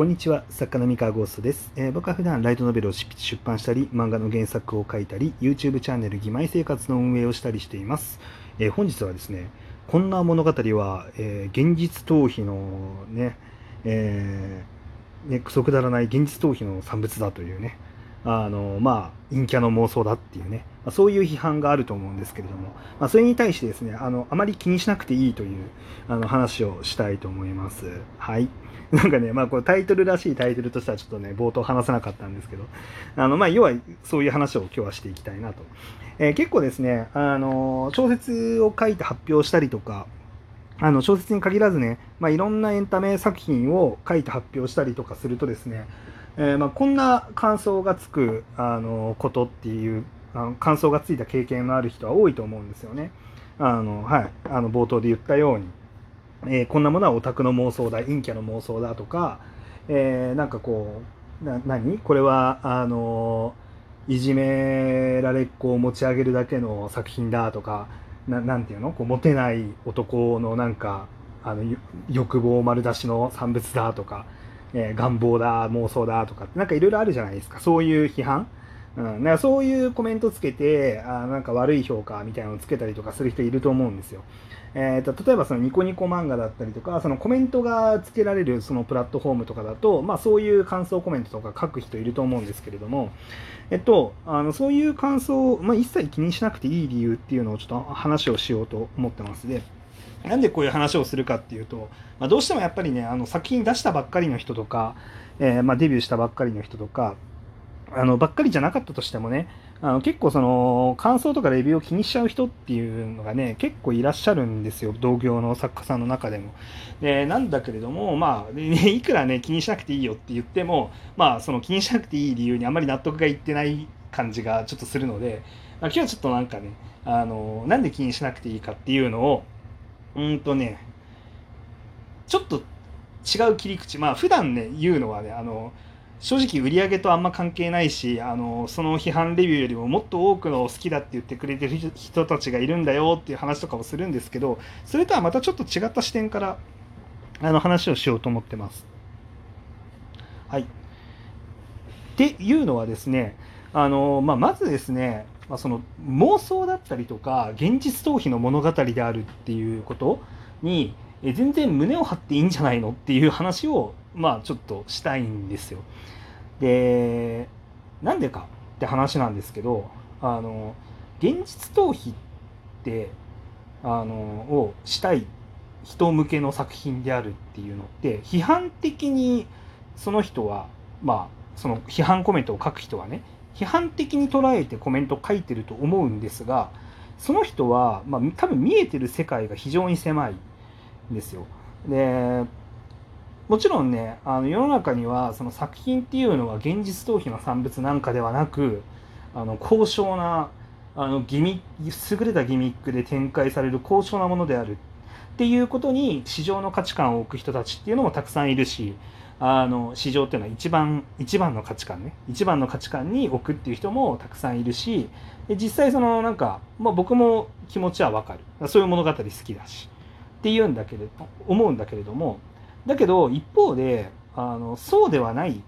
こんにちは作家の三河ゴーストです、えー、僕は普段ライトノベルを出版したり漫画の原作を書いたり YouTube チャンネル「義妹生活」の運営をしたりしています、えー、本日はですねこんな物語は、えー、現実逃避のね、えー、ね、くそくだらない現実逃避の産物だというねあのまあ陰キャの妄想だっていうね、まあ、そういう批判があると思うんですけれども、まあ、それに対してですねあのあまり気にしなくていいというあの話をしたいと思います。はい。なんかね、まあこれタイトルらしいタイトルとしてはちょっとね、冒頭話せなかったんですけど、あの、まあ要はそういう話を今日はしていきたいなと。えー、結構ですね、あの、小説を書いて発表したりとか、あの小説に限らずね、まあ、いろんなエンタメ作品を書いて発表したりとかするとですね、えー、まあ、こんな感想がつくあのことっていうあの感想がついた経験のある人は多いと思うんですよね。あのはい、あの冒頭で言ったように、えー、こんなものはオタクの妄想だ陰キャの妄想だとか、えー、なんかこうな何？これはあのいじめられっ子を持ち上げるだけの作品だとかななんていうの？こうモテない男のなんかあの欲望丸出しの産物だとか、えー、願望だ妄想だとかなんかいろいろあるじゃないですかそういう批判うん、だかそういうコメントつけてあなんか悪い評価みたいなのをつけたりとかする人いると思うんですよ。えーと、例えばそのニコニコ漫画だったりとかそのコメントがつけられるそのプラットフォームとかだと、まあ、そういう感想コメントとか書く人いると思うんですけれども、えっと、あのそういう感想を、まあ、一切気にしなくていい理由っていうのをちょっと話をしようと思ってますで。なんでこういう話をするかっていうと、まあ、どうしてもやっぱりねあの作品出したばっかりの人とか、えー、まあ、デビューしたばっかりの人とかあのばっかりじゃなかったとしてもねあの結構その感想とかレビューを気にしちゃう人っていうのがね結構いらっしゃるんですよ同業の作家さんの中でも。でなんだけれどもまあ、ね、いくらね気にしなくていいよって言ってもまあその気にしなくていい理由にあんまり納得がいってない感じがちょっとするので、まあ、今日はちょっとなんかねあのなんで気にしなくていいかっていうのをうんとねちょっと違う切り口まあ普段ね言うのはねあの正直売り上げとあんま関係ないしあのその批判レビューよりももっと多くの好きだって言ってくれてる人たちがいるんだよっていう話とかをするんですけどそれとはまたちょっと違った視点からあの話をしようと思ってます。はい。っていうのはですねあの、まあ、まずですね、まあ、その妄想だったりとか現実逃避の物語であるっていうことに全然胸を張っていいんじゃないのっていう話をまあちょっとしたいんですよ。でなんでかって話なんですけどあの現実逃避ってあのをしたい人向けの作品であるっていうのって批判的にその人はまあその批判コメントを書く人はね批判的に捉えてコメントを書いてると思うんですがその人は、まあ、多分見えてる世界が非常に狭いんですよ。でもちろんねあの世の中にはその作品っていうのは現実逃避の産物なんかではなくあの高尚なあのギミ優れたギミックで展開される高尚なものであるっていうことに市場の価値観を置く人たちっていうのもたくさんいるしあの市場っていうのは一番一番の価値観ね。一番の価値観に置くっていう人もたくさんいるし実際そのなんか、まあ、僕も気持ちはわかる。そういう物語好きだし。っていうんだけれど思うんだけれども。だけど一方であのそうではない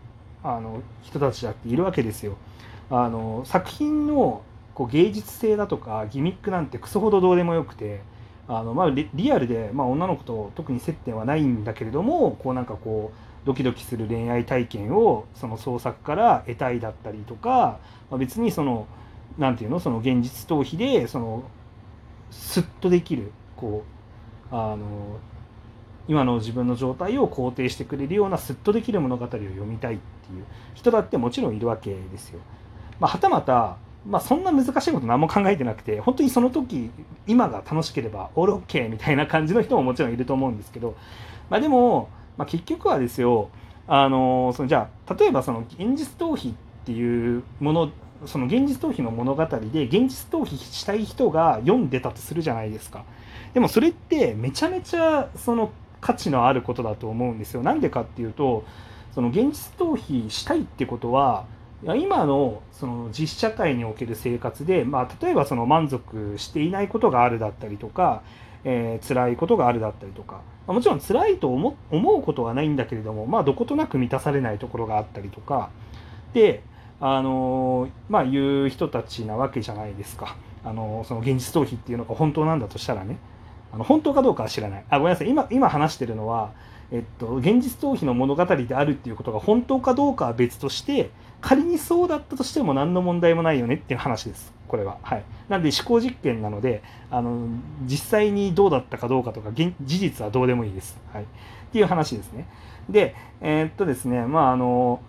あの人たちだっているわけですよ。あの作品のこう芸術性だとかギミックなんてクソほどどうでもよくてあの、まあ、リアルで、まあ、女の子と特に接点はないんだけれどもこうなんかこうドキドキする恋愛体験をその創作から得たいだったりとか、まあ、別にその何て言うの？その現実逃避でそのスッとできるこうあの今の自分の状態を肯定してくれるようなスッとできる物語を読みたいっていう人だってもちろんいるわけですよ。まあ、はたまた、まあ、そんな難しいこと何も考えてなくて本当にその時今が楽しければオールオッケーみたいな感じの人ももちろんいると思うんですけど、まあ、でも、まあ、結局はですよあのそのじゃあ例えばその現実逃避っていうものその現実逃避の物語で現実逃避したい人が読んでたとするじゃないですか。でもそれってめちゃめちゃその価値のあることだと思うんですよ。なんでかっていうとその現実逃避したいってことは今のその実社会における生活で、まあ、例えばその満足していないことがあるだったりとか、えー、辛いことがあるだったりとか、まあ、もちろん辛いと思うことはないんだけれども、まあ、どことなく満たされないところがあったりとかで、あのー、まあ、いう人たちなわけじゃないですか。あのー、その現実逃避っていうのが本当なんだとしたらね。あの本当かどうかは知らない。あ、ごめんなさい。今、今話してるのは、えっと、現実逃避の物語であるっていうことが本当かどうかは別として、仮にそうだったとしても何の問題もないよねっていう話です。これは。はい。なんで思考実験なので、あの、実際にどうだったかどうかとか、事実はどうでもいいです。はい。っていう話ですね。で、えー、っとですね、まあ、あの、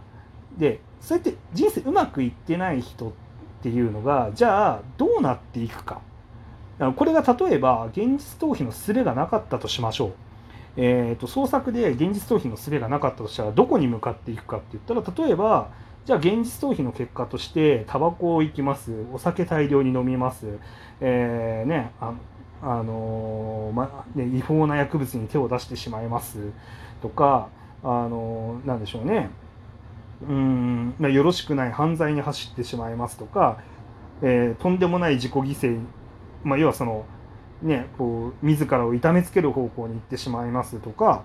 で、そうやって人生うまくいってない人っていうのが、じゃあ、どうなっていくか。これが例えば、現実逃避の術がなかったとしましょう。えーと、創作で現実逃避の術がなかったとしたらどこに向かっていくかって言ったら例えばじゃあ現実逃避の結果としてタバコを行きます。お酒大量に飲みます、えー、ねああのー、まね、違法な薬物に手を出してしまいますとか、あのー、なんでしょうね。うん、まあ、よろしくない犯罪に走ってしまいますとか、えー、とんでもない自己犠牲、まあ、要はそのね、こう自らを痛めつける方向に行ってしまいますとか、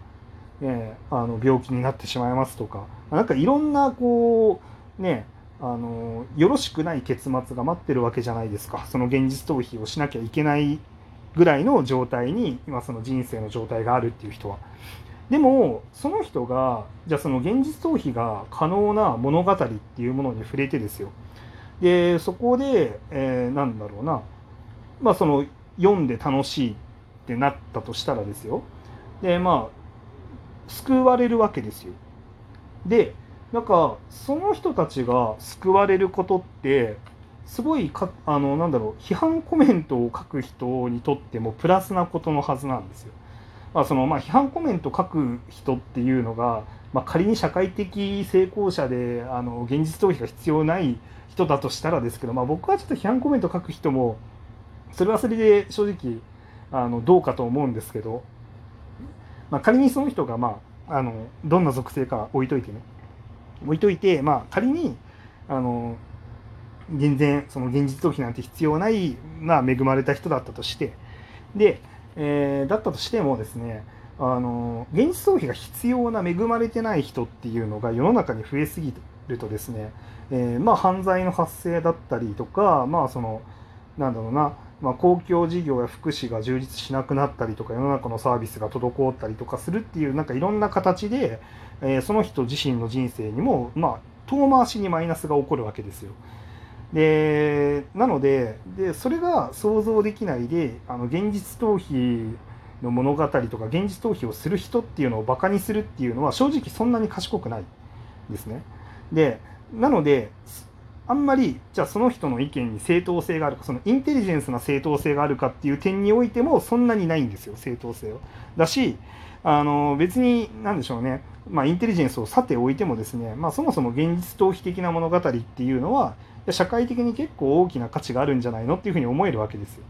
えー、あの病気になってしまいますとかなんかいろんなこうねあのよろしくない結末が待ってるわけじゃないですか。その現実逃避をしなきゃいけないぐらいの状態に今その人生の状態があるっていう人は。でもその人がじゃあその現実逃避が可能な物語っていうものに触れてですよ。でそこで、えー、なんだろうな。まあその読んで楽しいってなったとしたらですよでまあ救われるわけですよでなんかその人たちが救われることってすごいかあのなんだろう批判コメントを書く人にとってもプラスなことのはずなんですよ。まあそのまあ、批判コメント書く人っていうのが、まあ、仮に社会的成功者であの現実逃避が必要ない人だとしたらですけど、まあ、僕はちょっと批判コメント書く人もそれはそれで正直あのどうかと思うんですけど、まあ、仮にその人が、まあ、あのどんな属性か置いといてね。置いといて、まあ、仮にあの全然その現実逃避なんて必要ない、まあ、恵まれた人だったとしてで、えー、だったとしてもですねあの現実逃避が必要な恵まれてない人っていうのが世の中に増えすぎるとですね、えー、まあ犯罪の発生だったりとかまあそのなんだろうなまあ、公共事業や福祉が充実しなくなったりとか世の中のサービスが滞ったりとかするっていうなんかいろんな形で、えー、その人自身の人生にも、まあ、遠回しにマイナスが起こるわけですよ。でなのででそれが想像できないであの現実逃避の物語とか現実逃避をする人っていうのをバカにするっていうのは正直そんなに賢くないですね。でなのであんまりじゃあその人の意見に正当性があるかそのインテリジェンスな正当性があるかっていう点においてもそんなにないんですよ正当性は。だしあの別に何でしょうね、まあ、インテリジェンスをさておいてもですね、まあ、そもそも現実逃避的な物語っていうのは社会的に結構大きな価値があるんじゃないのっていうふうに思えるわけですよ。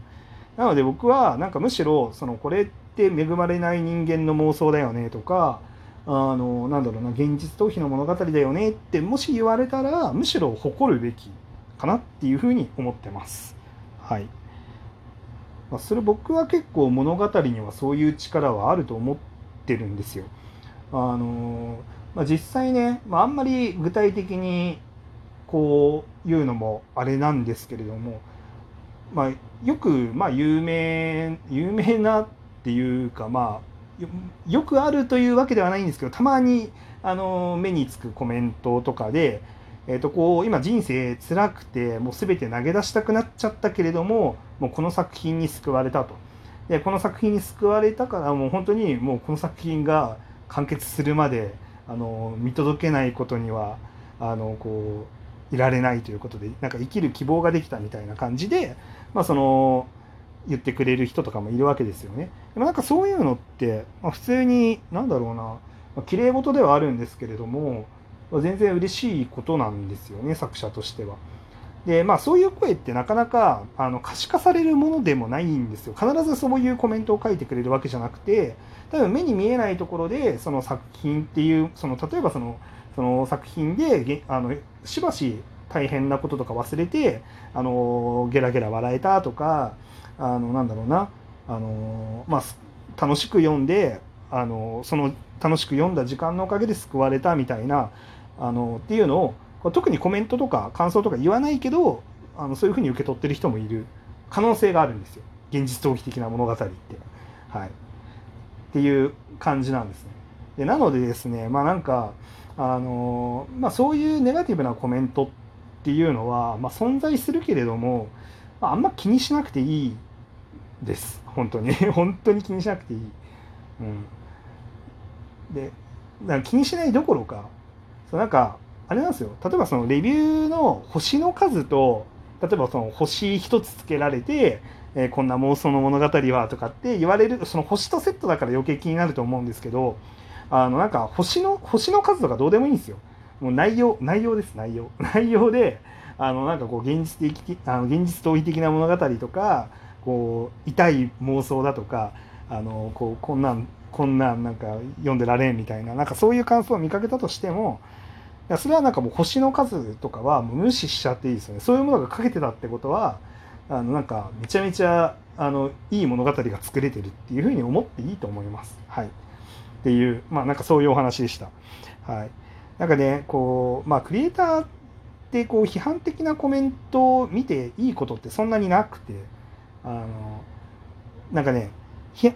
なので僕はなんかむしろそのこれって恵まれない人間の妄想だよねとかあのなんだろうな現実逃避の物語だよねってもし言われたらむしろ誇るべきかなっていうふうに思ってます。はい。まあ、それ僕は結構物語にはそういう力はあると思ってるんですよ。あのまあ、実際ね、まあ、あんまり具体的にこういうのもあれなんですけれども、まあ、よくまあ有名有名なっていうかまあよくあるというわけではないんですけどたまにあの目につくコメントとかで、えー、とこう今人生辛くてもう全て投げ出したくなっちゃったけれどももうこの作品に救われたと。でこの作品に救われたからもう本当にもうこの作品が完結するまであの見届けないことにはあのこういられないということでなんか生きる希望ができたみたいな感じで、まあ、その言ってくれる人とかもいるわけですよね。でもなんかそういうのって、まあ、普通に何だろうな、まあ、綺麗事ではあるんですけれども、まあ、全然嬉しいことなんですよね作者としては。でまあそういう声ってなかなかあの可視化されるものでもないんですよ。必ずそういうコメントを書いてくれるわけじゃなくて多分目に見えないところでその作品っていうその例えばそのその作品であのしばし大変なこととか忘れてあのゲラゲラ笑えたとかあのなんだろうなあのまあ楽しく読んであのその楽しく読んだ時間のおかげで救われたみたいなあのっていうのを特にコメントとか感想とか言わないけどあのそういうふうに受け取ってる人もいる可能性があるんですよ現実逃避的な物語って。はい、っていう感じなんですね。でなのでですねまあなんかあの、まあ、そういうネガティブなコメントっていうのは、まあ、存在するけれども、まあ、あんま気にしなくていいです。本当に。本当に気にしなくていい。うん、でか気にしないどころかそうなんかあれなんですよ。例えばそのレビューの星の数と例えばその星1つつけられて、えー、こんな妄想の物語はとかって言われるその星とセットだから余計気になると思うんですけどあのなんか星の星の数とかどうでもいいんですよ。もう内容内容です。内容。内容であのなんかこう現実的あの現実逃避的な物語とかこう痛い妄想だとかあのこうこんなんこんなんなんか読んでられんみたいななんかそういう感想を見かけたとしてもいやそれはなんかもう星の数とかは無視しちゃっていいですよねそういうものが書けてたってことはあのなんかめちゃめちゃあのいい物語が作れてるっていうふうに思っていいと思います。はい、っていうまあなんかそういうお話でした。はい、なんかねこうまあクリエイターってこう批判的なコメントを見ていいことってそんなになくてあのなんかね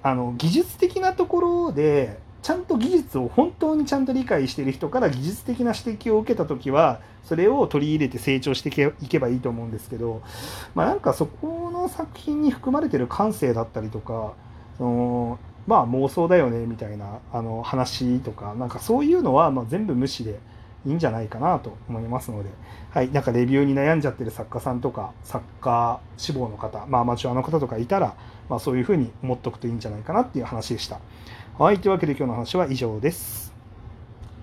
あの技術的なところでちゃんと技術を本当にちゃんと理解してる人から技術的な指摘を受けた時はそれを取り入れて成長していけばいいと思うんですけど、まあ、なんかそこの作品に含まれてる感性だったりとかそのまあ妄想だよねみたいなあの話とかなんかそういうのはま全部無視でいいんじゃないかなと思いますので、はい、なんかレビューに悩んじゃってる作家さんとか作家志望の方、まあ、アマチュアの方とかいたら、まあ、そういうふうに思っとくといいんじゃないかなっていう話でした。はい、というわけで今日の話は以上です。